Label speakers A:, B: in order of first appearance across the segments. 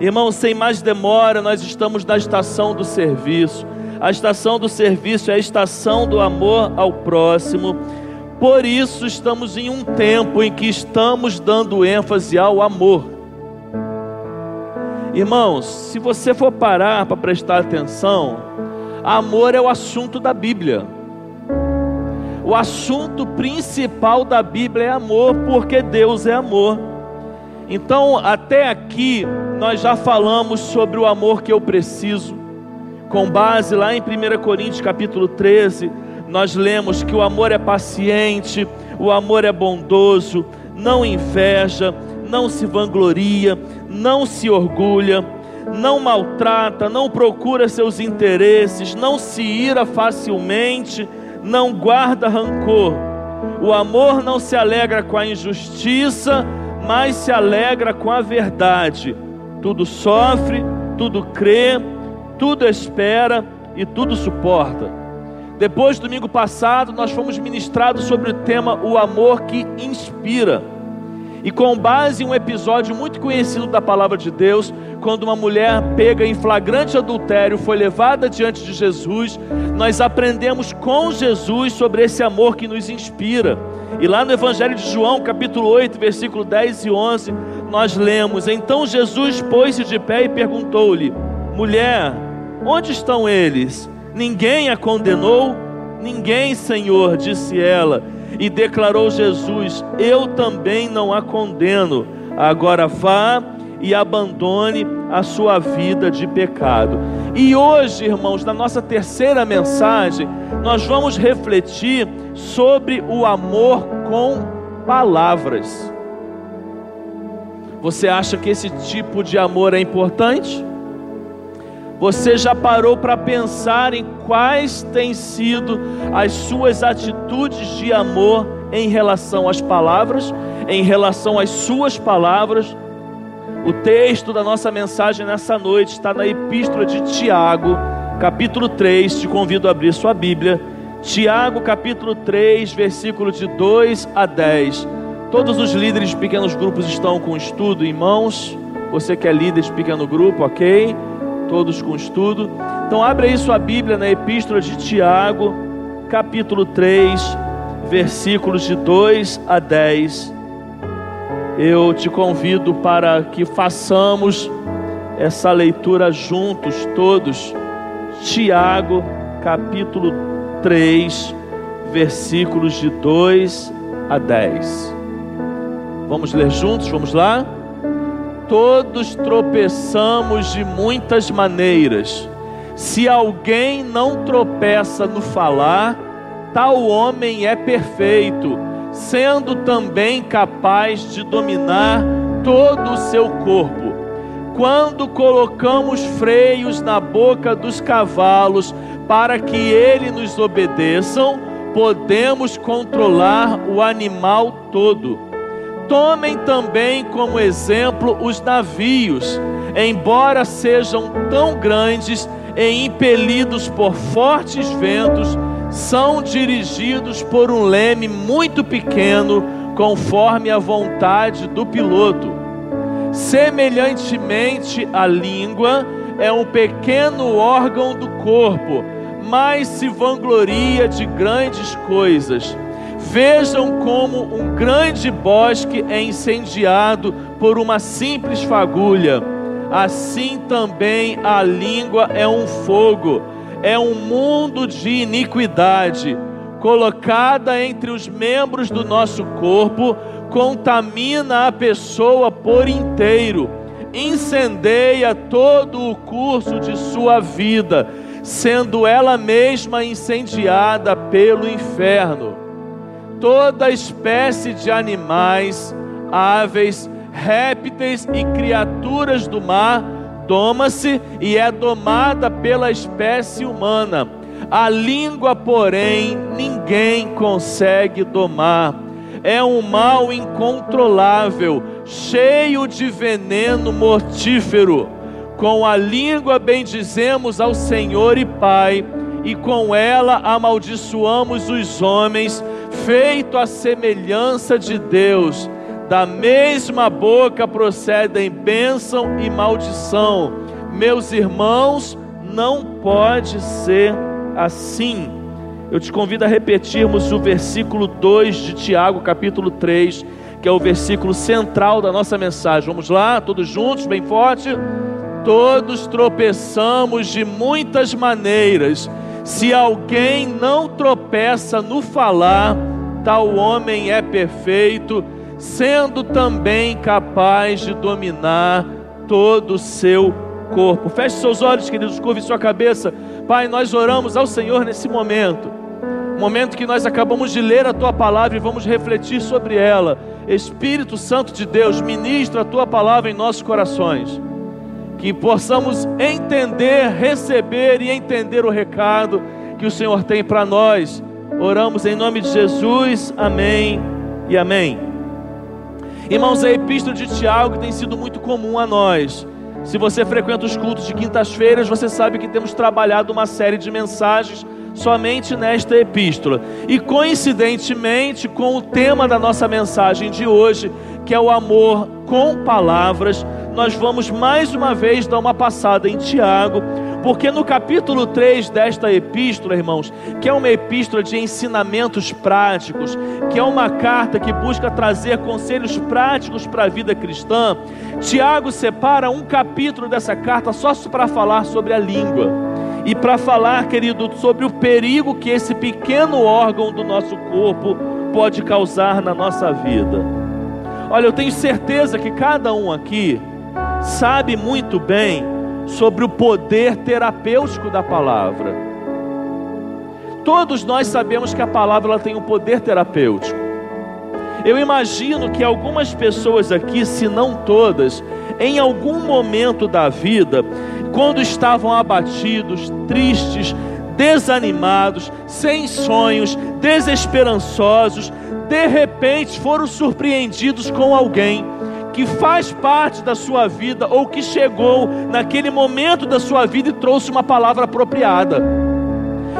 A: Irmão, sem mais demora, nós estamos na estação do serviço. A estação do serviço é a estação do amor ao próximo. Por isso, estamos em um tempo em que estamos dando ênfase ao amor. Irmãos, se você for parar para prestar atenção, amor é o assunto da Bíblia. O assunto principal da Bíblia é amor, porque Deus é amor. Então, até aqui, nós já falamos sobre o amor que eu preciso. Com base lá em 1 Coríntios capítulo 13, nós lemos que o amor é paciente, o amor é bondoso, não inveja, não se vangloria, não se orgulha, não maltrata, não procura seus interesses, não se ira facilmente, não guarda rancor. O amor não se alegra com a injustiça, mas se alegra com a verdade. Tudo sofre, tudo crê, tudo espera e tudo suporta. Depois, domingo passado, nós fomos ministrados sobre o tema O amor que inspira. E com base em um episódio muito conhecido da palavra de Deus, quando uma mulher pega em flagrante adultério foi levada diante de Jesus, nós aprendemos com Jesus sobre esse amor que nos inspira. E lá no Evangelho de João, capítulo 8, versículo 10 e 11, nós lemos: Então Jesus pôs-se de pé e perguntou-lhe: Mulher, onde estão eles? Ninguém a condenou? Ninguém, Senhor, disse ela. E declarou Jesus: Eu também não a condeno. Agora vá e abandone a sua vida de pecado. E hoje, irmãos, na nossa terceira mensagem, nós vamos refletir sobre o amor com palavras. Você acha que esse tipo de amor é importante? Você já parou para pensar em quais têm sido as suas atitudes de amor em relação às palavras, em relação às suas palavras? O texto da nossa mensagem nessa noite está na Epístola de Tiago, capítulo 3. Te convido a abrir sua Bíblia. Tiago, capítulo 3, versículo de 2 a 10. Todos os líderes de pequenos grupos estão com estudo em mãos. Você que é líder de pequeno grupo, ok? todos com estudo. Então, abre aí sua Bíblia na Epístola de Tiago, capítulo 3, versículos de 2 a 10. Eu te convido para que façamos essa leitura juntos, todos. Tiago, capítulo 3, versículos de 2 a 10. Vamos ler juntos? Vamos lá? todos tropeçamos de muitas maneiras. Se alguém não tropeça no falar, tal homem é perfeito, sendo também capaz de dominar todo o seu corpo. Quando colocamos freios na boca dos cavalos para que eles nos obedeçam, podemos controlar o animal todo Tomem também como exemplo os navios, embora sejam tão grandes e impelidos por fortes ventos, são dirigidos por um leme muito pequeno, conforme a vontade do piloto. Semelhantemente, a língua é um pequeno órgão do corpo, mas se vangloria de grandes coisas Vejam como um grande bosque é incendiado por uma simples fagulha. Assim também a língua é um fogo, é um mundo de iniquidade. Colocada entre os membros do nosso corpo, contamina a pessoa por inteiro, incendeia todo o curso de sua vida, sendo ela mesma incendiada pelo inferno toda espécie de animais, aves, répteis e criaturas do mar doma-se e é domada pela espécie humana. A língua, porém, ninguém consegue domar. É um mal incontrolável, cheio de veneno mortífero. Com a língua bendizemos ao Senhor e Pai, e com ela amaldiçoamos os homens feito à semelhança de Deus. Da mesma boca procedem bênção e maldição. Meus irmãos, não pode ser assim. Eu te convido a repetirmos o versículo 2 de Tiago, capítulo 3, que é o versículo central da nossa mensagem. Vamos lá, todos juntos, bem forte. Todos tropeçamos de muitas maneiras. Se alguém não tropeça no falar, tal homem é perfeito sendo também capaz de dominar todo o seu corpo. Feche seus olhos, queridos, curve sua cabeça. Pai, nós oramos ao Senhor nesse momento. Momento que nós acabamos de ler a tua palavra e vamos refletir sobre ela. Espírito Santo de Deus, ministra a tua palavra em nossos corações. Que possamos entender, receber e entender o recado que o Senhor tem para nós. Oramos em nome de Jesus. Amém e amém. Irmãos, a epístola de Tiago tem sido muito comum a nós. Se você frequenta os cultos de quintas-feiras, você sabe que temos trabalhado uma série de mensagens somente nesta epístola. E coincidentemente com o tema da nossa mensagem de hoje, que é o amor com palavras, nós vamos mais uma vez dar uma passada em Tiago porque no capítulo 3 desta epístola, irmãos, que é uma epístola de ensinamentos práticos, que é uma carta que busca trazer conselhos práticos para a vida cristã, Tiago separa um capítulo dessa carta só para falar sobre a língua. E para falar, querido, sobre o perigo que esse pequeno órgão do nosso corpo pode causar na nossa vida. Olha, eu tenho certeza que cada um aqui sabe muito bem sobre o poder terapêutico da palavra. Todos nós sabemos que a palavra tem um poder terapêutico. Eu imagino que algumas pessoas aqui, se não todas, em algum momento da vida, quando estavam abatidos, tristes, desanimados, sem sonhos, desesperançosos, de repente foram surpreendidos com alguém que faz parte da sua vida ou que chegou naquele momento da sua vida e trouxe uma palavra apropriada.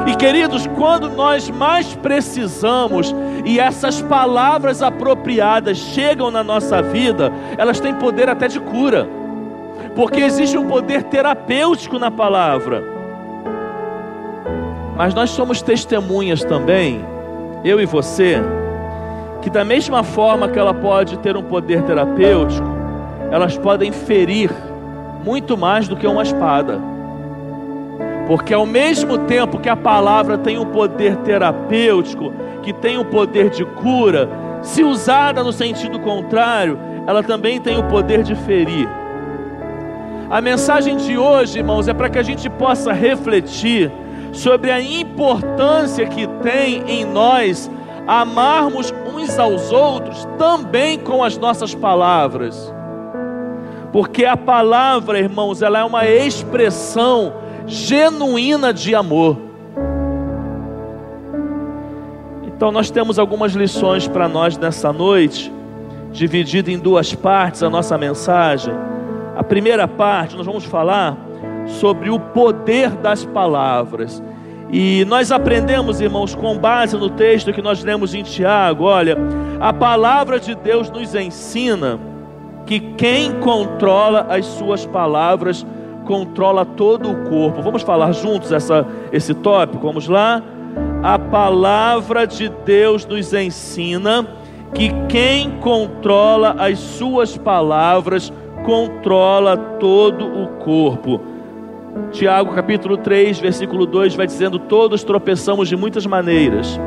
A: E queridos, quando nós mais precisamos e essas palavras apropriadas chegam na nossa vida, elas têm poder até de cura, porque existe um poder terapêutico na palavra. Mas nós somos testemunhas também, eu e você, que da mesma forma que ela pode ter um poder terapêutico, elas podem ferir muito mais do que uma espada. Porque ao mesmo tempo que a palavra tem um poder terapêutico, que tem um poder de cura, se usada no sentido contrário, ela também tem o poder de ferir. A mensagem de hoje, irmãos, é para que a gente possa refletir sobre a importância que tem em nós amarmos uns aos outros também com as nossas palavras. Porque a palavra, irmãos, ela é uma expressão genuína de amor. Então nós temos algumas lições para nós nessa noite, dividida em duas partes a nossa mensagem. A primeira parte nós vamos falar sobre o poder das palavras. E nós aprendemos, irmãos, com base no texto que nós lemos em Tiago, olha, a palavra de Deus nos ensina que quem controla as suas palavras controla todo o corpo. Vamos falar juntos essa, esse tópico? Vamos lá? A palavra de Deus nos ensina que quem controla as suas palavras controla todo o corpo. Tiago capítulo 3, versículo 2 vai dizendo: Todos tropeçamos de muitas maneiras.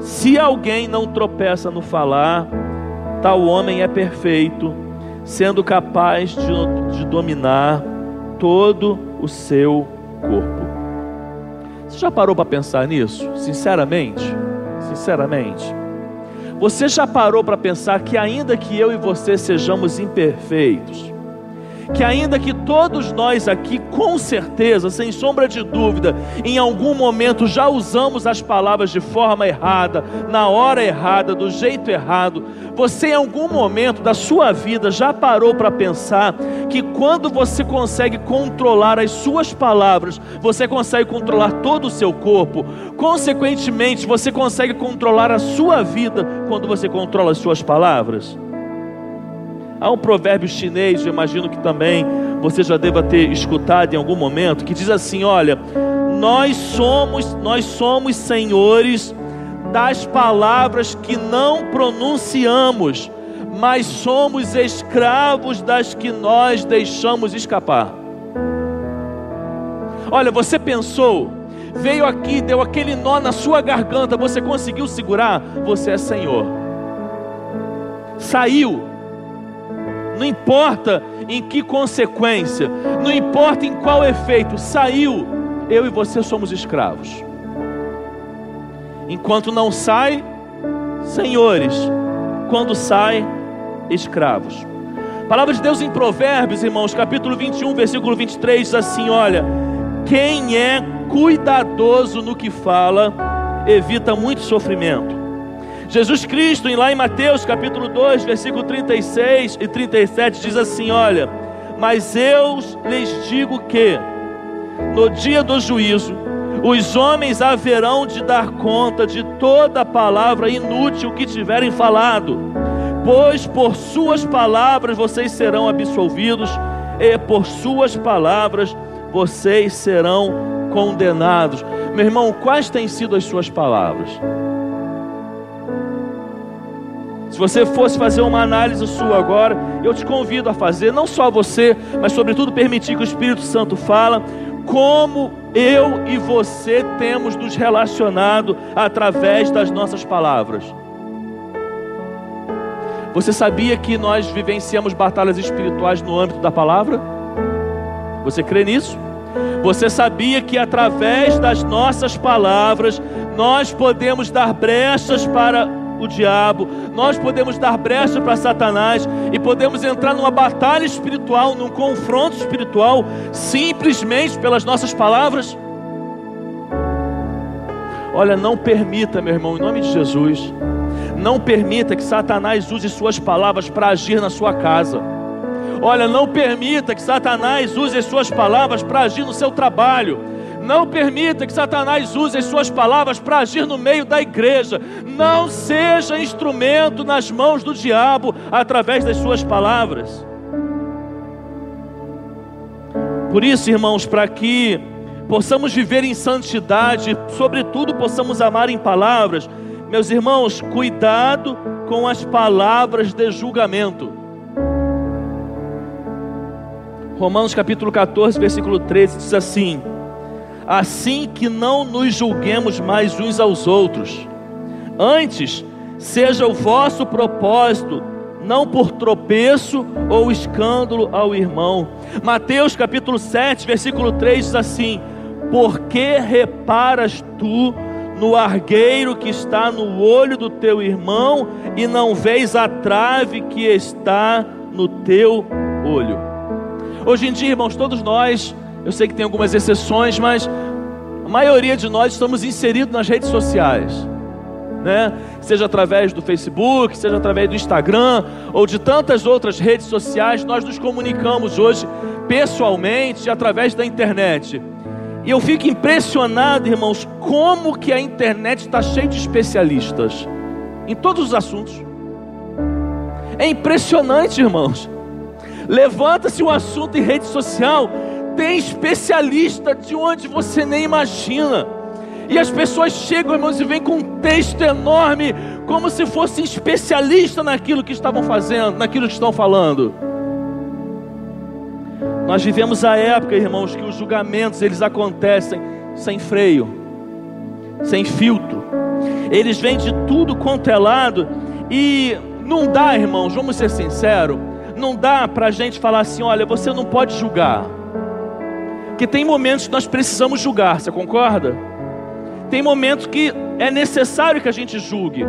A: Se alguém não tropeça no falar, tal homem é perfeito, sendo capaz de, de dominar todo o seu corpo. Você já parou para pensar nisso? Sinceramente? Sinceramente. Você já parou para pensar que, ainda que eu e você sejamos imperfeitos, que ainda que todos nós aqui, com certeza, sem sombra de dúvida, em algum momento já usamos as palavras de forma errada, na hora errada, do jeito errado, você em algum momento da sua vida já parou para pensar que quando você consegue controlar as suas palavras, você consegue controlar todo o seu corpo, consequentemente, você consegue controlar a sua vida quando você controla as suas palavras? Há um provérbio chinês, eu imagino que também você já deva ter escutado em algum momento, que diz assim: olha, nós somos, nós somos senhores das palavras que não pronunciamos, mas somos escravos das que nós deixamos escapar. Olha, você pensou, veio aqui, deu aquele nó na sua garganta, você conseguiu segurar? Você é Senhor. Saiu, não importa em que consequência, não importa em qual efeito, saiu, eu e você somos escravos. Enquanto não sai, senhores, quando sai, escravos. Palavra de Deus em Provérbios, irmãos, capítulo 21, versículo 23, diz assim: Olha, quem é cuidadoso no que fala, evita muito sofrimento. Jesus Cristo, lá em Mateus capítulo 2, versículo 36 e 37, diz assim: Olha, mas eu lhes digo que, no dia do juízo, os homens haverão de dar conta de toda palavra inútil que tiverem falado, pois por suas palavras vocês serão absolvidos, e por suas palavras vocês serão condenados. Meu irmão, quais têm sido as suas palavras? Se você fosse fazer uma análise sua agora, eu te convido a fazer, não só você, mas sobretudo permitir que o Espírito Santo fala como eu e você temos nos relacionado através das nossas palavras. Você sabia que nós vivenciamos batalhas espirituais no âmbito da palavra? Você crê nisso? Você sabia que através das nossas palavras nós podemos dar brechas para o diabo, nós podemos dar brecha para Satanás e podemos entrar numa batalha espiritual, num confronto espiritual, simplesmente pelas nossas palavras. Olha, não permita, meu irmão, em nome de Jesus, não permita que Satanás use suas palavras para agir na sua casa. Olha, não permita que Satanás use as suas palavras para agir no seu trabalho não permita que Satanás use as suas palavras para agir no meio da igreja. Não seja instrumento nas mãos do diabo através das suas palavras. Por isso, irmãos, para que possamos viver em santidade, sobretudo possamos amar em palavras, meus irmãos, cuidado com as palavras de julgamento. Romanos capítulo 14, versículo 13 diz assim: assim que não nos julguemos mais uns aos outros. Antes, seja o vosso propósito, não por tropeço ou escândalo ao irmão. Mateus capítulo 7, versículo 3 diz assim: Por que reparas tu no argueiro que está no olho do teu irmão e não vês a trave que está no teu olho? Hoje em dia, irmãos, todos nós eu sei que tem algumas exceções, mas a maioria de nós estamos inseridos nas redes sociais. Né? Seja através do Facebook, seja através do Instagram ou de tantas outras redes sociais, nós nos comunicamos hoje pessoalmente através da internet. E eu fico impressionado, irmãos, como que a internet está cheia de especialistas em todos os assuntos. É impressionante, irmãos. Levanta-se um assunto em rede social, tem especialista de onde você nem imagina. E as pessoas chegam, irmãos, e vêm com um texto enorme, como se fossem especialistas naquilo que estavam fazendo, naquilo que estão falando. Nós vivemos a época, irmãos, que os julgamentos eles acontecem sem freio, sem filtro. Eles vêm de tudo quanto é lado e não dá, irmãos, vamos ser sinceros, não dá para a gente falar assim, olha, você não pode julgar que tem momentos que nós precisamos julgar, você concorda? Tem momentos que é necessário que a gente julgue.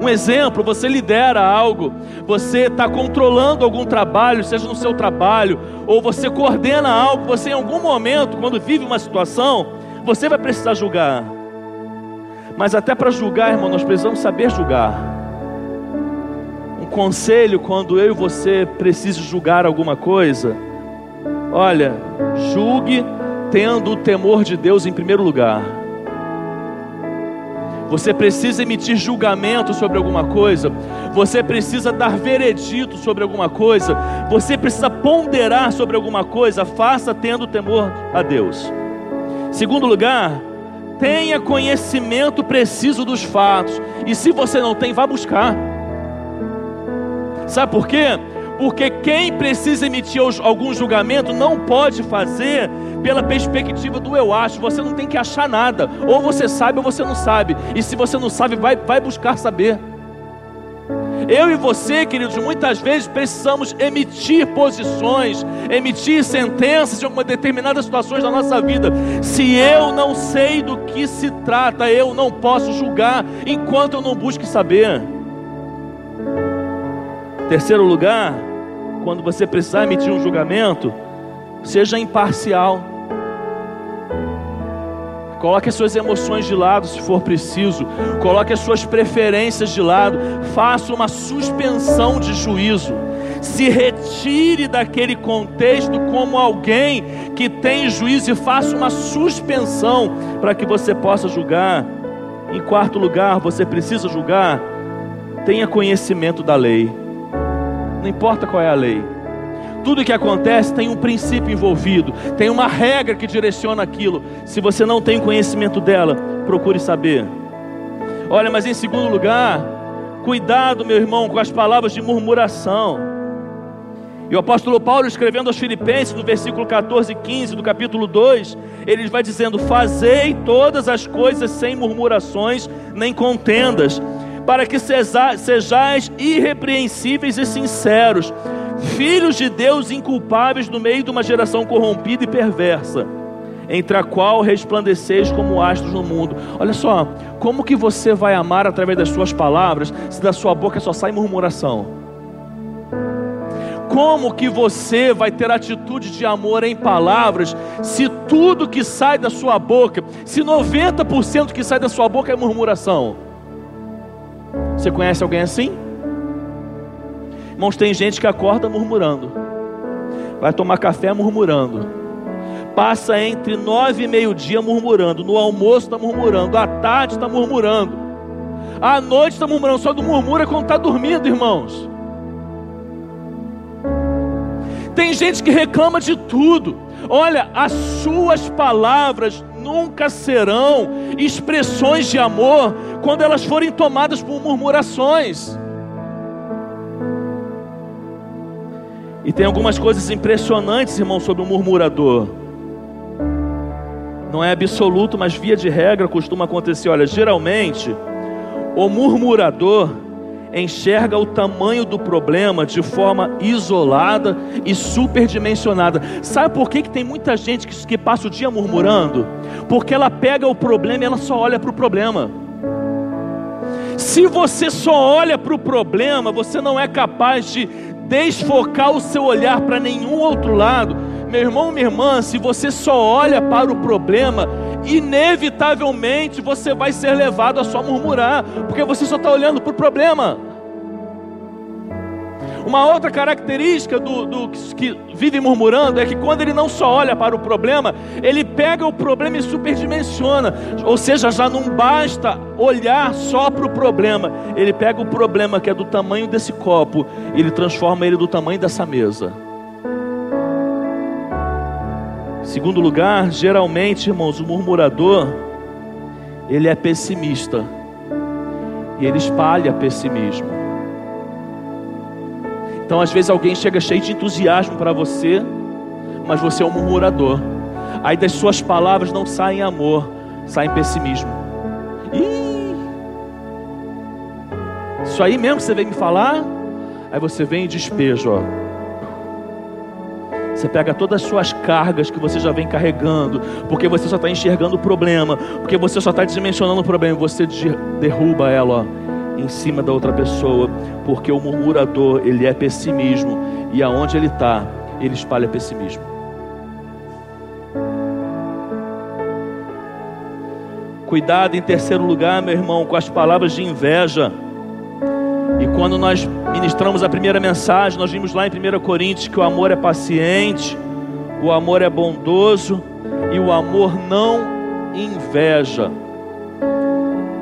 A: Um exemplo, você lidera algo, você está controlando algum trabalho, seja no seu trabalho, ou você coordena algo, você em algum momento, quando vive uma situação, você vai precisar julgar. Mas até para julgar, irmão, nós precisamos saber julgar. Um conselho quando eu e você precisamos julgar alguma coisa, Olha, julgue tendo o temor de Deus em primeiro lugar. Você precisa emitir julgamento sobre alguma coisa, você precisa dar veredito sobre alguma coisa, você precisa ponderar sobre alguma coisa, faça tendo temor a Deus. Segundo lugar, tenha conhecimento preciso dos fatos, e se você não tem, vá buscar. Sabe por quê? Porque quem precisa emitir algum julgamento não pode fazer pela perspectiva do eu acho. Você não tem que achar nada. Ou você sabe ou você não sabe. E se você não sabe, vai, vai buscar saber. Eu e você, queridos, muitas vezes precisamos emitir posições, emitir sentenças em algumas determinadas situações da nossa vida. Se eu não sei do que se trata, eu não posso julgar enquanto eu não busque saber. Terceiro lugar, quando você precisar emitir um julgamento, seja imparcial. Coloque as suas emoções de lado se for preciso. Coloque as suas preferências de lado. Faça uma suspensão de juízo. Se retire daquele contexto como alguém que tem juízo e faça uma suspensão para que você possa julgar. Em quarto lugar, você precisa julgar. Tenha conhecimento da lei. Não importa qual é a lei. Tudo que acontece tem um princípio envolvido, tem uma regra que direciona aquilo. Se você não tem conhecimento dela, procure saber. Olha, mas em segundo lugar, cuidado, meu irmão, com as palavras de murmuração. E o apóstolo Paulo, escrevendo aos Filipenses, no versículo 14 e 15 do capítulo 2, ele vai dizendo: Fazei todas as coisas sem murmurações nem contendas, para que sejais irrepreensíveis e sinceros filhos de Deus inculpáveis no meio de uma geração corrompida e perversa, entre a qual resplandeceis como astros no mundo. Olha só, como que você vai amar através das suas palavras, se da sua boca só sai murmuração? Como que você vai ter atitude de amor em palavras, se tudo que sai da sua boca, se 90% que sai da sua boca é murmuração? Você conhece alguém assim? Irmãos, tem gente que acorda murmurando, vai tomar café murmurando, passa entre nove e meio-dia murmurando, no almoço está murmurando, à tarde está murmurando, à noite está murmurando, só não murmura quando está dormindo, irmãos. Tem gente que reclama de tudo. Olha, as suas palavras nunca serão expressões de amor quando elas forem tomadas por murmurações. E tem algumas coisas impressionantes, irmão, sobre o murmurador. Não é absoluto, mas via de regra costuma acontecer. Olha, geralmente, o murmurador enxerga o tamanho do problema de forma isolada e superdimensionada. Sabe por que, que tem muita gente que, que passa o dia murmurando? Porque ela pega o problema e ela só olha para o problema. Se você só olha para o problema, você não é capaz de desfocar o seu olhar para nenhum outro lado. Meu irmão, minha irmã, se você só olha para o problema, inevitavelmente você vai ser levado a só murmurar, porque você só está olhando para o problema. Uma outra característica do, do, que vive murmurando é que quando ele não só olha para o problema, ele pega o problema e superdimensiona. Ou seja, já não basta olhar só para o problema, ele pega o problema que é do tamanho desse copo, e ele transforma ele do tamanho dessa mesa. Segundo lugar, geralmente, irmãos, o murmurador, ele é pessimista. E ele espalha pessimismo. Então, às vezes, alguém chega cheio de entusiasmo para você, mas você é um murmurador. Aí das suas palavras não saem amor, saem pessimismo. Ih, isso aí mesmo que você vem me falar? Aí você vem e despeja, ó. Você pega todas as suas cargas que você já vem carregando, porque você só está enxergando o problema, porque você só está dimensionando o problema, você derruba ela, ó em cima da outra pessoa, porque o murmurador, ele é pessimismo, e aonde ele está, ele espalha pessimismo. Cuidado em terceiro lugar, meu irmão, com as palavras de inveja. E quando nós ministramos a primeira mensagem, nós vimos lá em 1 Coríntios que o amor é paciente, o amor é bondoso e o amor não inveja.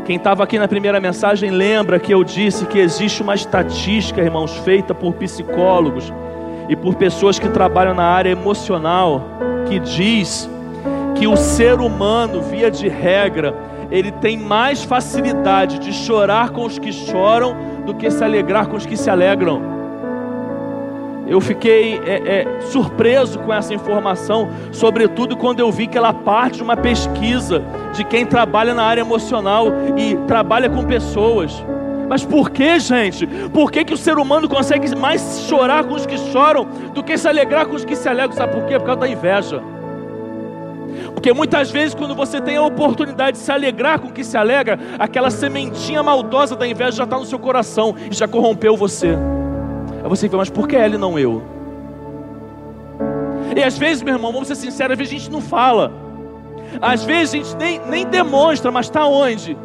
A: Quem estava aqui na primeira mensagem lembra que eu disse que existe uma estatística, irmãos, feita por psicólogos e por pessoas que trabalham na área emocional, que diz que o ser humano, via de regra, ele tem mais facilidade de chorar com os que choram do que se alegrar com os que se alegram. Eu fiquei é, é, surpreso com essa informação, sobretudo quando eu vi que ela parte de uma pesquisa de quem trabalha na área emocional e trabalha com pessoas. Mas por que, gente? Por que, que o ser humano consegue mais chorar com os que choram do que se alegrar com os que se alegram? Sabe por quê? Por causa da inveja. Porque muitas vezes, quando você tem a oportunidade de se alegrar com o que se alegra, aquela sementinha maldosa da inveja já está no seu coração e já corrompeu você. Aí você fala, mas por que ela e não eu? E às vezes, meu irmão, vamos ser sinceros, às vezes a gente não fala. Às vezes a gente nem, nem demonstra, mas está onde?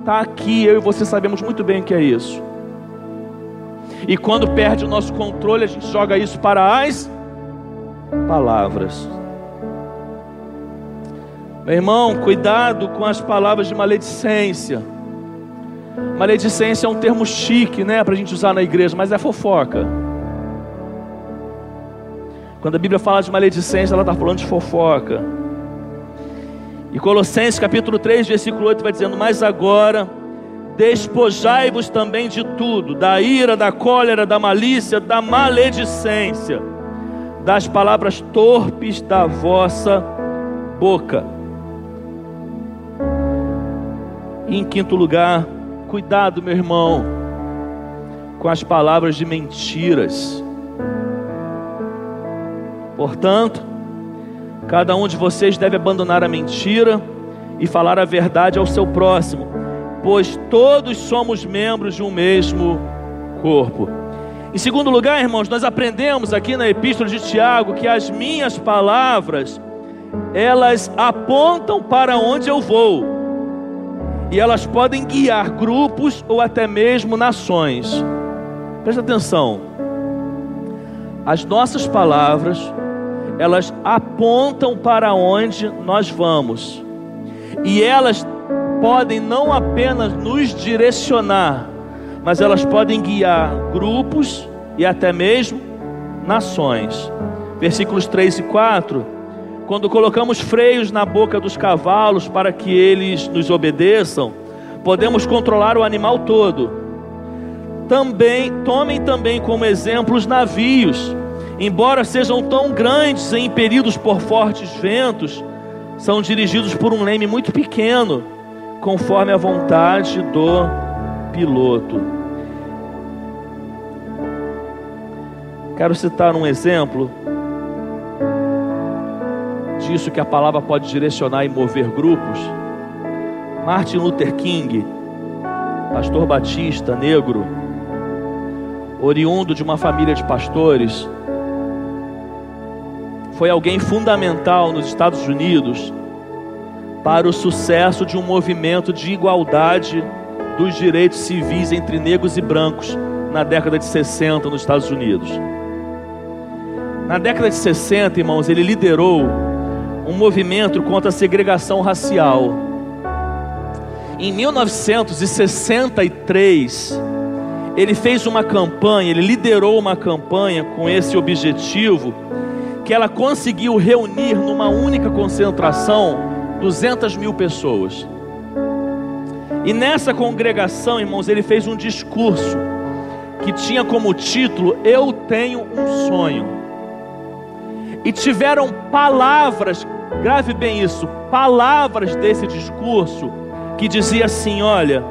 A: Está aqui, eu e você sabemos muito bem o que é isso. E quando perde o nosso controle, a gente joga isso para as palavras. Meu irmão, cuidado com as palavras de maledicência. Maledicência é um termo chique, né, para a gente usar na igreja, mas é fofoca. Quando a Bíblia fala de maledicência, ela está falando de fofoca. E Colossenses capítulo 3, versículo 8 vai dizendo: Mas agora despojai-vos também de tudo, da ira, da cólera, da malícia, da maledicência, das palavras torpes da vossa boca. E em quinto lugar, Cuidado, meu irmão, com as palavras de mentiras. Portanto, cada um de vocês deve abandonar a mentira e falar a verdade ao seu próximo, pois todos somos membros de um mesmo corpo. Em segundo lugar, irmãos, nós aprendemos aqui na epístola de Tiago que as minhas palavras elas apontam para onde eu vou e elas podem guiar grupos ou até mesmo nações. Presta atenção. As nossas palavras, elas apontam para onde nós vamos. E elas podem não apenas nos direcionar, mas elas podem guiar grupos e até mesmo nações. Versículos 3 e 4 quando colocamos freios na boca dos cavalos para que eles nos obedeçam, podemos controlar o animal todo. Também, tomem também como exemplo os navios, embora sejam tão grandes e impelidos por fortes ventos, são dirigidos por um leme muito pequeno, conforme a vontade do piloto. Quero citar um exemplo disso que a palavra pode direcionar e mover grupos. Martin Luther King, pastor batista, negro, oriundo de uma família de pastores, foi alguém fundamental nos Estados Unidos para o sucesso de um movimento de igualdade dos direitos civis entre negros e brancos na década de 60 nos Estados Unidos. Na década de 60, irmãos, ele liderou um movimento contra a segregação racial. Em 1963, ele fez uma campanha, ele liderou uma campanha com esse objetivo, que ela conseguiu reunir numa única concentração 200 mil pessoas. E nessa congregação, irmãos, ele fez um discurso que tinha como título: Eu tenho um sonho. E tiveram palavras Grave bem isso, palavras desse discurso que dizia assim: Olha,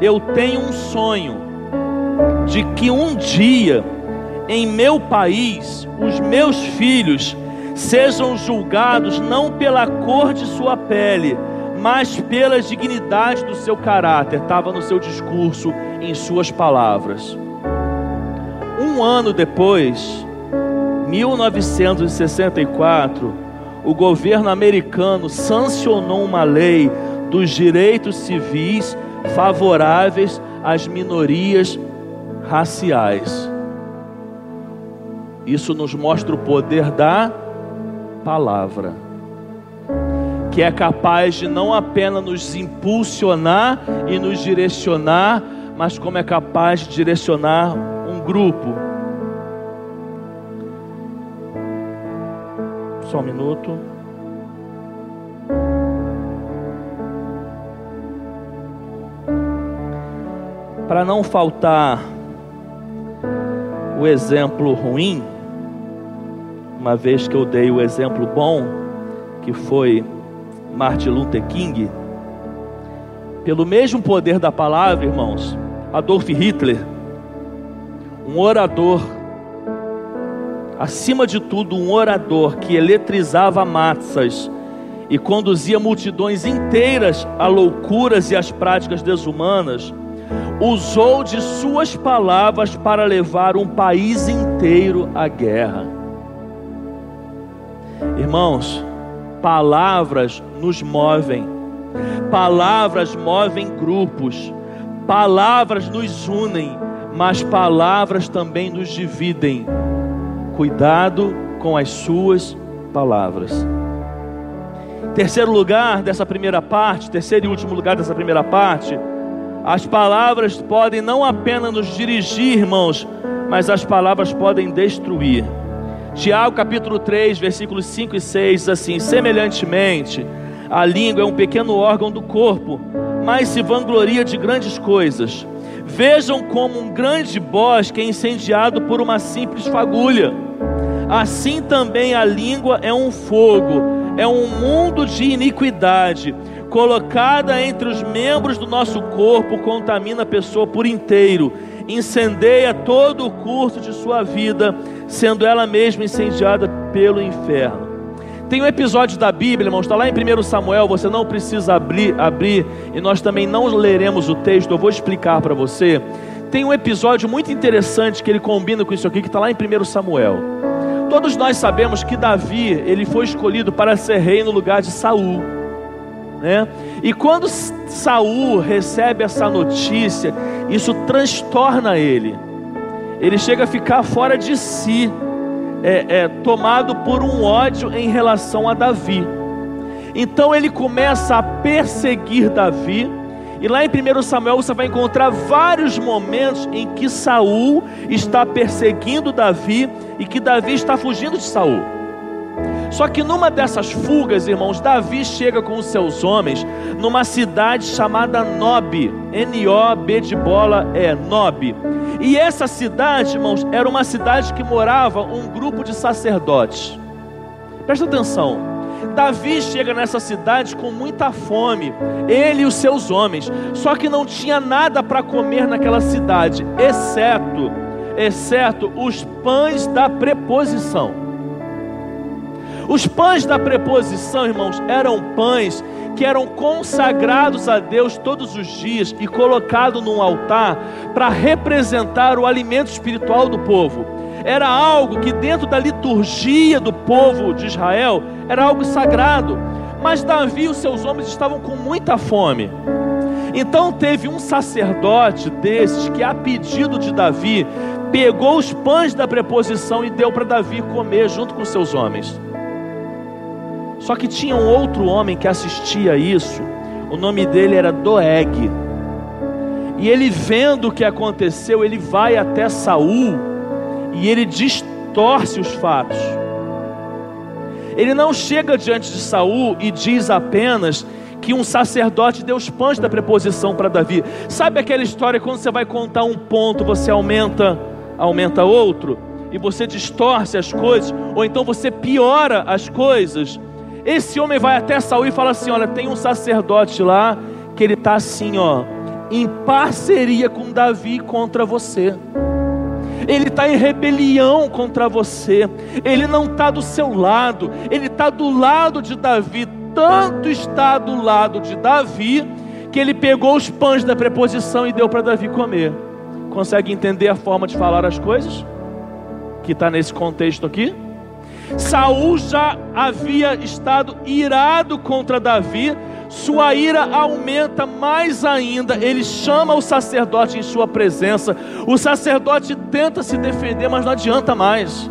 A: eu tenho um sonho de que um dia em meu país os meus filhos sejam julgados não pela cor de sua pele, mas pela dignidade do seu caráter. Estava no seu discurso, em suas palavras. Um ano depois, 1964, o governo americano sancionou uma lei dos direitos civis favoráveis às minorias raciais. Isso nos mostra o poder da palavra. que é capaz de não apenas nos impulsionar e nos direcionar, mas como é capaz de direcionar um grupo. Só um minuto. Para não faltar o exemplo ruim, uma vez que eu dei o exemplo bom, que foi Martin Luther King, pelo mesmo poder da palavra, irmãos, Adolf Hitler, um orador, acima de tudo, um orador que eletrizava massas e conduzia multidões inteiras a loucuras e às práticas desumanas, usou de suas palavras para levar um país inteiro à guerra. Irmãos, palavras nos movem, palavras movem grupos, palavras nos unem, mas palavras também nos dividem. Cuidado com as suas palavras. Terceiro lugar dessa primeira parte, terceiro e último lugar dessa primeira parte, as palavras podem não apenas nos dirigir, irmãos, mas as palavras podem destruir. Tiago capítulo 3, versículos 5 e 6 diz assim: Semelhantemente, a língua é um pequeno órgão do corpo, mas se vangloria de grandes coisas. Vejam como um grande bosque é incendiado por uma simples fagulha. Assim também a língua é um fogo, é um mundo de iniquidade colocada entre os membros do nosso corpo, contamina a pessoa por inteiro, incendeia todo o curso de sua vida, sendo ela mesma incendiada pelo inferno. Tem um episódio da Bíblia, irmãos, está lá em 1 Samuel, você não precisa abrir, abrir, e nós também não leremos o texto, eu vou explicar para você. Tem um episódio muito interessante que ele combina com isso aqui, que está lá em 1 Samuel. Todos nós sabemos que Davi, ele foi escolhido para ser rei no lugar de Saul né? E quando Saul recebe essa notícia, isso transtorna ele. Ele chega a ficar fora de si, é, é, tomado por um ódio em relação a Davi. Então ele começa a perseguir Davi. E lá em 1 Samuel você vai encontrar vários momentos em que Saul está perseguindo Davi e que Davi está fugindo de Saul. Só que numa dessas fugas, irmãos, Davi chega com os seus homens numa cidade chamada Nob, N-O-B de bola é Nob. E essa cidade, irmãos, era uma cidade que morava um grupo de sacerdotes. Presta atenção. Davi chega nessa cidade com muita fome, ele e os seus homens, só que não tinha nada para comer naquela cidade, exceto, exceto os pães da preposição. Os pães da preposição, irmãos, eram pães que eram consagrados a Deus todos os dias e colocados num altar para representar o alimento espiritual do povo. Era algo que dentro da liturgia do povo de Israel era algo sagrado. Mas Davi e os seus homens estavam com muita fome. Então teve um sacerdote desses que, a pedido de Davi, pegou os pães da preposição e deu para Davi comer junto com seus homens. Só que tinha um outro homem que assistia a isso, o nome dele era Doeg. E ele vendo o que aconteceu, ele vai até Saul e ele distorce os fatos. Ele não chega diante de Saul e diz apenas que um sacerdote deu os pães da preposição para Davi. Sabe aquela história quando você vai contar um ponto, você aumenta, aumenta outro e você distorce as coisas, ou então você piora as coisas? Esse homem vai até Saul e fala assim: Olha, tem um sacerdote lá que ele está assim, ó, em parceria com Davi contra você. Ele está em rebelião contra você. Ele não está do seu lado. Ele está do lado de Davi. Tanto está do lado de Davi que ele pegou os pães da preposição e deu para Davi comer. Consegue entender a forma de falar as coisas? Que está nesse contexto aqui? Saul já havia estado irado contra Davi, sua ira aumenta mais ainda. Ele chama o sacerdote em sua presença. O sacerdote tenta se defender, mas não adianta mais.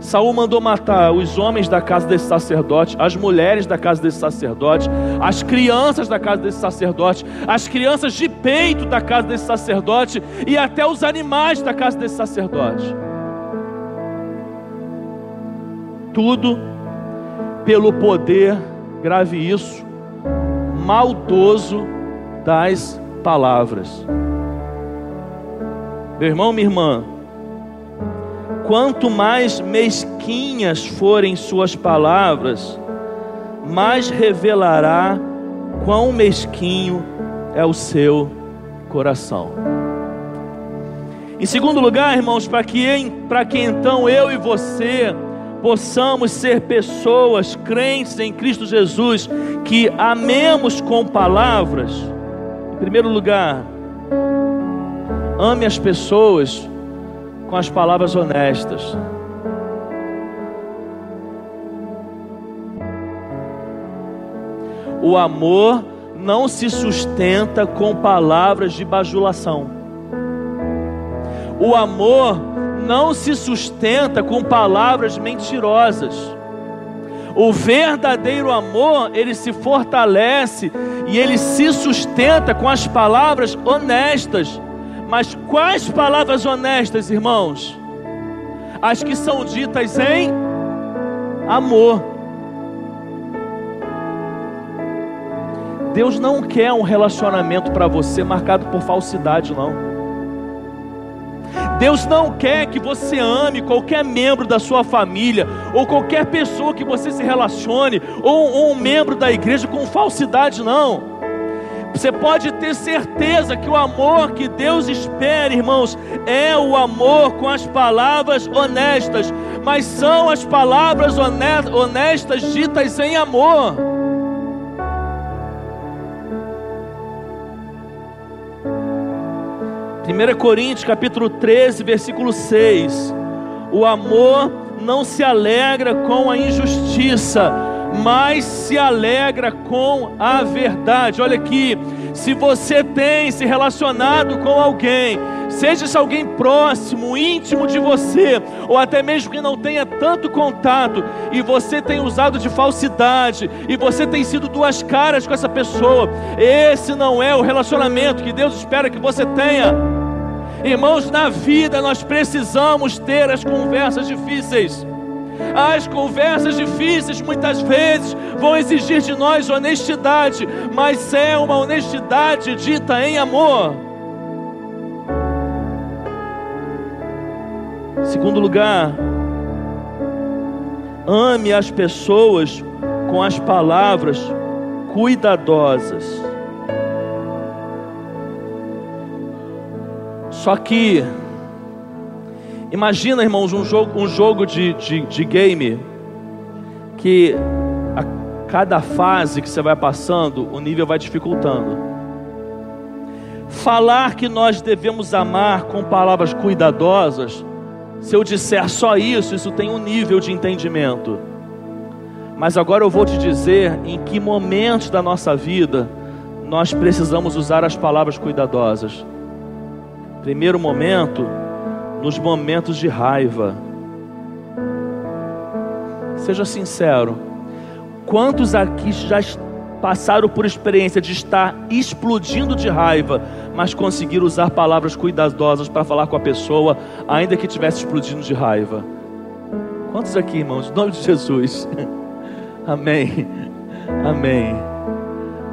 A: Saul mandou matar os homens da casa desse sacerdote, as mulheres da casa desse sacerdote, as crianças da casa desse sacerdote, as crianças de peito da casa desse sacerdote e até os animais da casa desse sacerdote. Tudo pelo poder, grave isso, maldoso das palavras. Meu irmão, minha irmã, quanto mais mesquinhas forem suas palavras, mais revelará quão mesquinho é o seu coração. Em segundo lugar, irmãos, para que, para que então eu e você possamos ser pessoas crentes em Cristo Jesus, que amemos com palavras, em primeiro lugar, ame as pessoas com as palavras honestas. O amor não se sustenta com palavras de bajulação. O amor não se sustenta com palavras mentirosas. O verdadeiro amor, ele se fortalece e ele se sustenta com as palavras honestas mas quais palavras honestas, irmãos? As que são ditas em amor. Deus não quer um relacionamento para você marcado por falsidade, não. Deus não quer que você ame qualquer membro da sua família, ou qualquer pessoa que você se relacione, ou, ou um membro da igreja com falsidade, não. Você pode ter certeza que o amor que Deus espera, irmãos, é o amor com as palavras honestas, mas são as palavras honestas ditas em amor. Primeira Coríntios capítulo 13, versículo 6. O amor não se alegra com a injustiça, mas se alegra com a verdade. Olha aqui, se você tem se relacionado com alguém, seja esse alguém próximo, íntimo de você, ou até mesmo que não tenha tanto contato, e você tem usado de falsidade, e você tem sido duas caras com essa pessoa, esse não é o relacionamento que Deus espera que você tenha. Irmãos, na vida nós precisamos ter as conversas difíceis. As conversas difíceis muitas vezes vão exigir de nós honestidade, mas é uma honestidade dita em amor. Segundo lugar, ame as pessoas com as palavras cuidadosas. Só que Imagina, irmãos, um jogo, um jogo de, de, de game que a cada fase que você vai passando, o nível vai dificultando. Falar que nós devemos amar com palavras cuidadosas, se eu disser só isso, isso tem um nível de entendimento. Mas agora eu vou te dizer em que momentos da nossa vida nós precisamos usar as palavras cuidadosas. Primeiro momento, nos momentos de raiva. Seja sincero, quantos aqui já passaram por experiência de estar explodindo de raiva, mas conseguiram usar palavras cuidadosas para falar com a pessoa, ainda que estivesse explodindo de raiva? Quantos aqui, irmãos? Em nome de Jesus. Amém. Amém.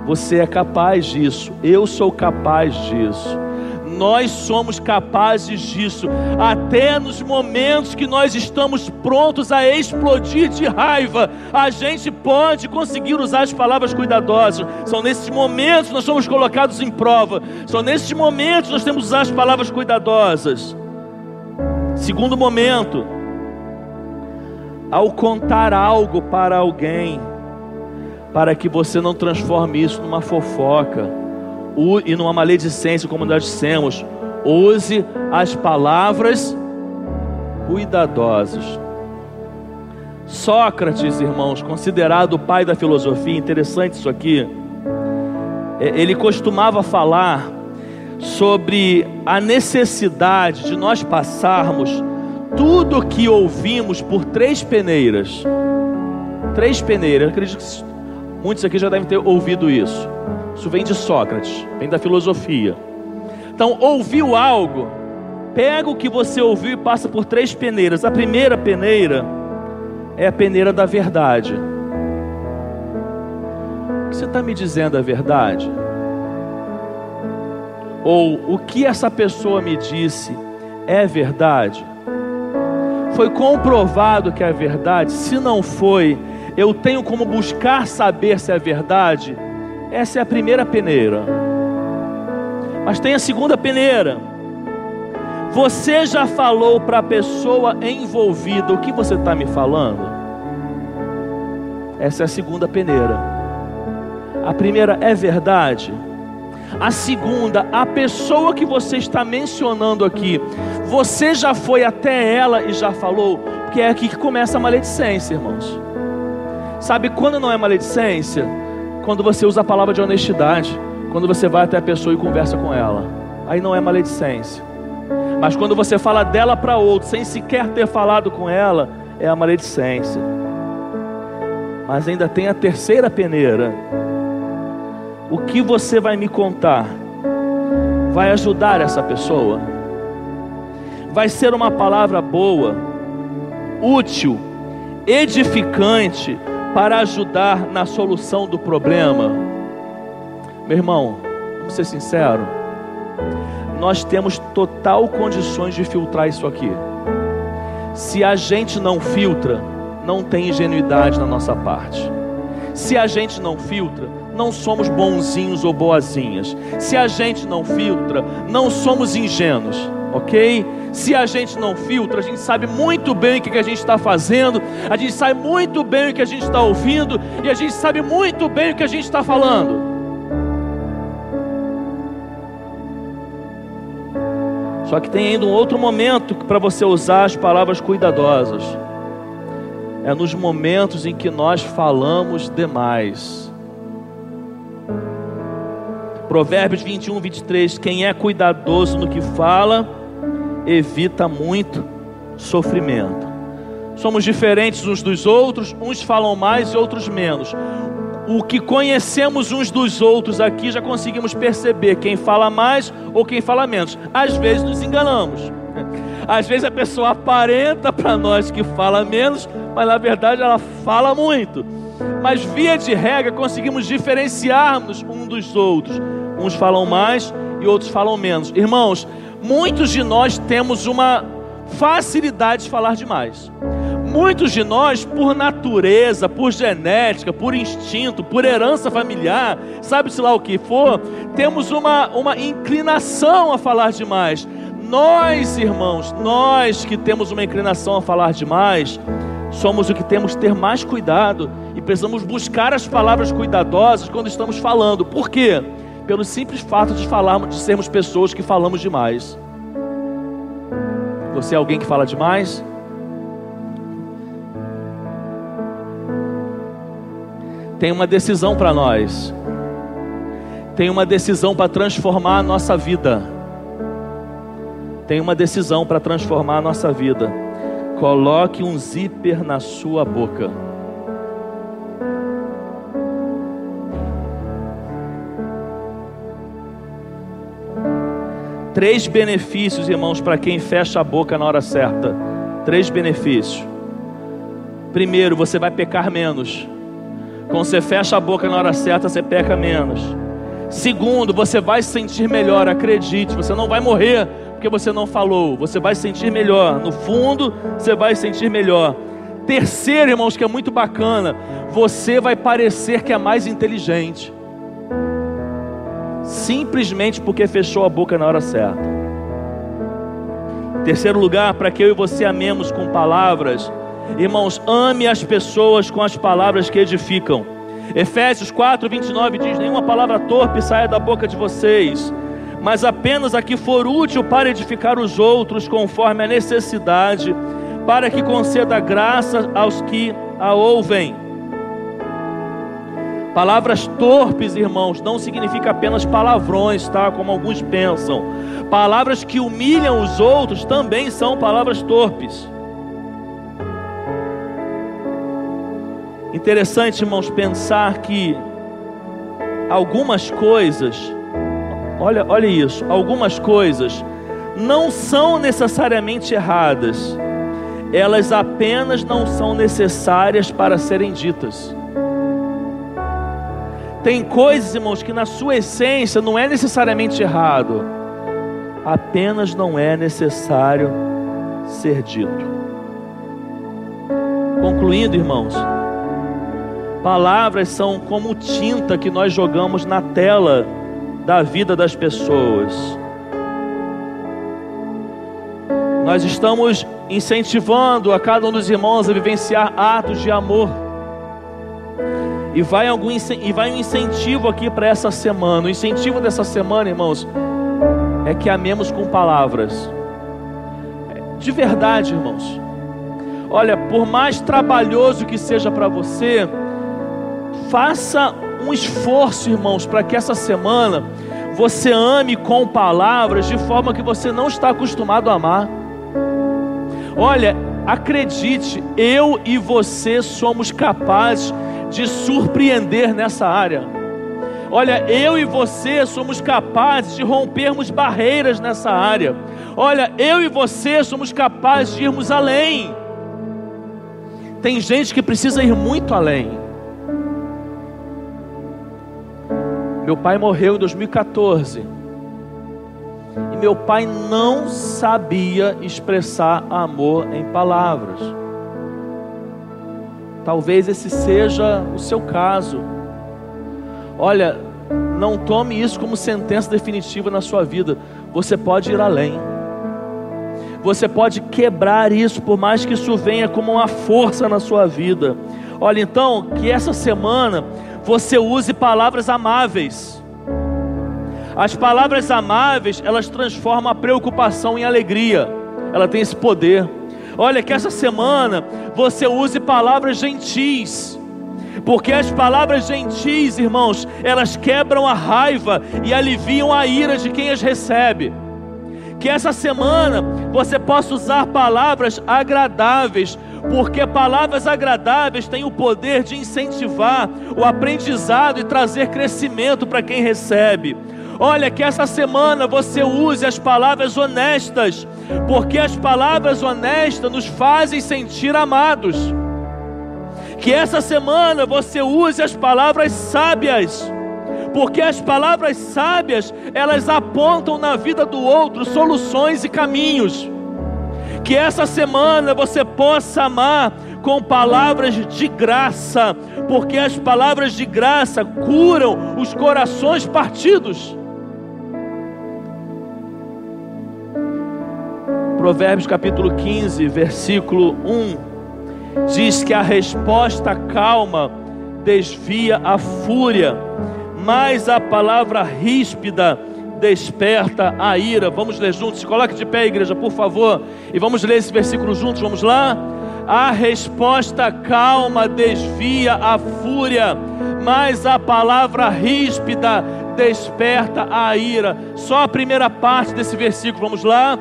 A: Você é capaz disso. Eu sou capaz disso nós somos capazes disso, até nos momentos que nós estamos prontos a explodir de raiva, a gente pode conseguir usar as palavras cuidadosas. São nesses momentos que nós somos colocados em prova, são nesses momentos que nós temos que usar as palavras cuidadosas. Segundo momento, ao contar algo para alguém, para que você não transforme isso numa fofoca e numa maledicência, como nós dissemos, use as palavras cuidadosas. Sócrates, irmãos, considerado o pai da filosofia, interessante isso aqui, é, ele costumava falar sobre a necessidade de nós passarmos tudo que ouvimos por três peneiras, três peneiras, acredito que muitos aqui já devem ter ouvido isso. Isso vem de Sócrates, vem da filosofia. Então, ouviu algo, pega o que você ouviu e passa por três peneiras. A primeira peneira é a peneira da verdade. Você está me dizendo é verdade? Ou o que essa pessoa me disse é verdade? Foi comprovado que é verdade? Se não foi, eu tenho como buscar saber se é verdade? Essa é a primeira peneira. Mas tem a segunda peneira. Você já falou para a pessoa envolvida o que você está me falando? Essa é a segunda peneira. A primeira é verdade. A segunda, a pessoa que você está mencionando aqui, você já foi até ela e já falou? Porque é aqui que começa a maledicência, irmãos. Sabe quando não é maledicência? Quando você usa a palavra de honestidade, quando você vai até a pessoa e conversa com ela. Aí não é maledicência. Mas quando você fala dela para outro, sem sequer ter falado com ela, é a maledicência. Mas ainda tem a terceira peneira o que você vai me contar vai ajudar essa pessoa? Vai ser uma palavra boa, útil, edificante para ajudar na solução do problema? Meu irmão, vamos ser sincero, nós temos total condições de filtrar isso aqui. Se a gente não filtra, não tem ingenuidade na nossa parte. Se a gente não filtra, não somos bonzinhos ou boazinhas. Se a gente não filtra, não somos ingênuos, ok? Se a gente não filtra, a gente sabe muito bem o que a gente está fazendo, a gente sabe muito bem o que a gente está ouvindo e a gente sabe muito bem o que a gente está falando. Só que tem ainda um outro momento para você usar as palavras cuidadosas. É nos momentos em que nós falamos demais. Provérbios 21, 23: Quem é cuidadoso no que fala, evita muito sofrimento. Somos diferentes uns dos outros, uns falam mais e outros menos. O que conhecemos uns dos outros aqui já conseguimos perceber quem fala mais ou quem fala menos. Às vezes nos enganamos. Às vezes a pessoa aparenta para nós que fala menos, mas na verdade ela fala muito. Mas via de regra conseguimos diferenciarmos um dos outros. Uns falam mais e outros falam menos. Irmãos, muitos de nós temos uma facilidade de falar demais. Muitos de nós, por natureza, por genética, por instinto, por herança familiar, sabe-se lá o que for, temos uma, uma inclinação a falar demais. Nós, irmãos, nós que temos uma inclinação a falar demais, somos o que temos que ter mais cuidado e precisamos buscar as palavras cuidadosas quando estamos falando. Por quê? Pelo simples fato de falarmos, de sermos pessoas que falamos demais. Você é alguém que fala demais? Tem uma decisão para nós. Tem uma decisão para transformar a nossa vida. Tem uma decisão para transformar a nossa vida. Coloque um zíper na sua boca. Três benefícios, irmãos, para quem fecha a boca na hora certa. Três benefícios. Primeiro, você vai pecar menos. Quando você fecha a boca na hora certa, você peca menos. Segundo, você vai se sentir melhor, acredite, você não vai morrer porque você não falou, você vai se sentir melhor. No fundo, você vai se sentir melhor. Terceiro, irmãos, que é muito bacana, você vai parecer que é mais inteligente simplesmente porque fechou a boca na hora certa. Terceiro lugar, para que eu e você amemos com palavras, irmãos, ame as pessoas com as palavras que edificam. Efésios 4, 29 diz: Nenhuma palavra torpe saia da boca de vocês, mas apenas a que for útil para edificar os outros conforme a necessidade, para que conceda graça aos que a ouvem. Palavras torpes, irmãos, não significa apenas palavrões, tá? Como alguns pensam. Palavras que humilham os outros também são palavras torpes. Interessante, irmãos, pensar que algumas coisas, olha, olha isso, algumas coisas não são necessariamente erradas, elas apenas não são necessárias para serem ditas. Tem coisas, irmãos, que na sua essência não é necessariamente errado, apenas não é necessário ser dito. Concluindo, irmãos, palavras são como tinta que nós jogamos na tela da vida das pessoas. Nós estamos incentivando a cada um dos irmãos a vivenciar atos de amor e vai, algum, e vai um incentivo aqui para essa semana. O incentivo dessa semana, irmãos, é que amemos com palavras. De verdade, irmãos. Olha, por mais trabalhoso que seja para você, faça um esforço, irmãos, para que essa semana você ame com palavras de forma que você não está acostumado a amar. Olha, acredite, eu e você somos capazes de surpreender nessa área. Olha, eu e você somos capazes de rompermos barreiras nessa área. Olha, eu e você somos capazes de irmos além. Tem gente que precisa ir muito além. Meu pai morreu em 2014. E meu pai não sabia expressar amor em palavras. Talvez esse seja o seu caso. Olha, não tome isso como sentença definitiva na sua vida. Você pode ir além. Você pode quebrar isso, por mais que isso venha como uma força na sua vida. Olha, então, que essa semana você use palavras amáveis. As palavras amáveis, elas transformam a preocupação em alegria. Ela tem esse poder. Olha, que essa semana você use palavras gentis. Porque as palavras gentis, irmãos, elas quebram a raiva e aliviam a ira de quem as recebe. Que essa semana você possa usar palavras agradáveis, porque palavras agradáveis têm o poder de incentivar o aprendizado e trazer crescimento para quem recebe. Olha, que essa semana você use as palavras honestas, porque as palavras honestas nos fazem sentir amados. Que essa semana você use as palavras sábias, porque as palavras sábias, elas apontam na vida do outro soluções e caminhos. Que essa semana você possa amar com palavras de graça, porque as palavras de graça curam os corações partidos. Provérbios capítulo 15, versículo 1, diz que a resposta calma desvia a fúria, mas a palavra ríspida desperta a ira. Vamos ler juntos. Coloque de pé, igreja, por favor, e vamos ler esse versículo juntos. Vamos lá? A resposta calma desvia a fúria, mas a palavra ríspida desperta a ira. Só a primeira parte desse versículo, vamos lá?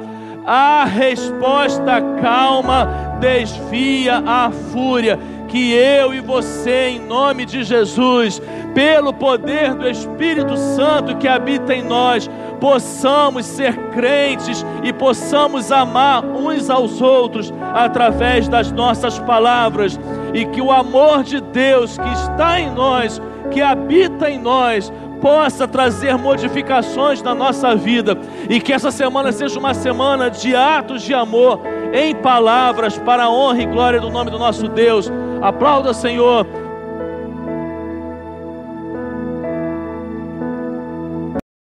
A: A resposta calma desvia a fúria. Que eu e você, em nome de Jesus, pelo poder do Espírito Santo que habita em nós, possamos ser crentes e possamos amar uns aos outros através das nossas palavras, e que o amor de Deus que está em nós, que habita em nós, possa trazer modificações na nossa vida e que essa semana seja uma semana de atos de amor em palavras para a honra e glória do nome do nosso Deus. Aplauda, Senhor,